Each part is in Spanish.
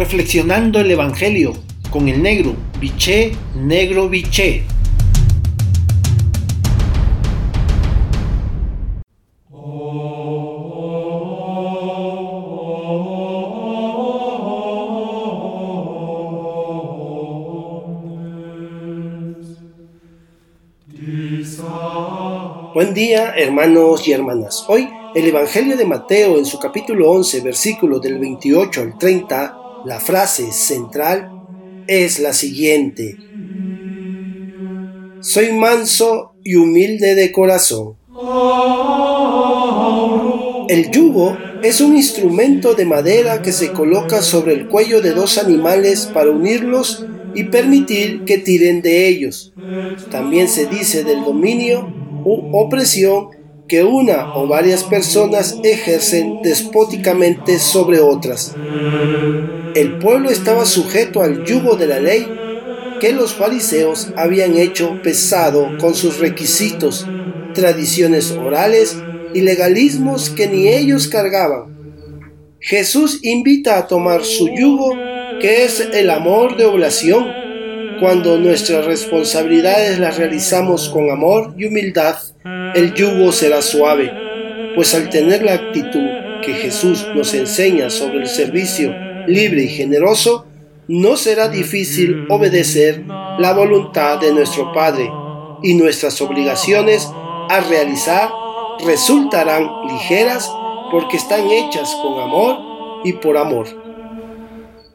Reflexionando el Evangelio con el negro, biché, negro, biché. Buen día, hermanos y hermanas. Hoy el Evangelio de Mateo en su capítulo 11, versículo del 28 al 30, la frase central es la siguiente. Soy manso y humilde de corazón. El yugo es un instrumento de madera que se coloca sobre el cuello de dos animales para unirlos y permitir que tiren de ellos. También se dice del dominio u opresión que una o varias personas ejercen despóticamente sobre otras. El pueblo estaba sujeto al yugo de la ley que los fariseos habían hecho pesado con sus requisitos, tradiciones orales y legalismos que ni ellos cargaban. Jesús invita a tomar su yugo, que es el amor de oblación, cuando nuestras responsabilidades las realizamos con amor y humildad, el yugo será suave, pues al tener la actitud que Jesús nos enseña sobre el servicio libre y generoso, no será difícil obedecer la voluntad de nuestro Padre y nuestras obligaciones a realizar resultarán ligeras porque están hechas con amor y por amor.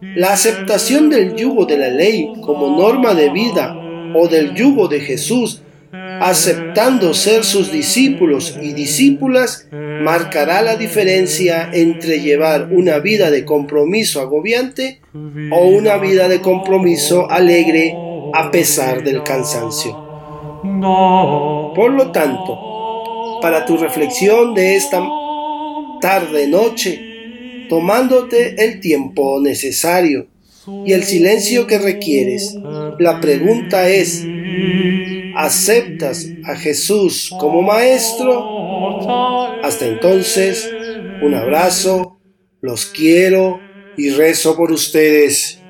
La aceptación del yugo de la ley como norma de vida o del yugo de Jesús, aceptando ser sus discípulos y discípulas, marcará la diferencia entre llevar una vida de compromiso agobiante o una vida de compromiso alegre a pesar del cansancio. Por lo tanto, para tu reflexión de esta tarde-noche, tomándote el tiempo necesario y el silencio que requieres. La pregunta es, ¿aceptas a Jesús como maestro? Hasta entonces, un abrazo, los quiero y rezo por ustedes.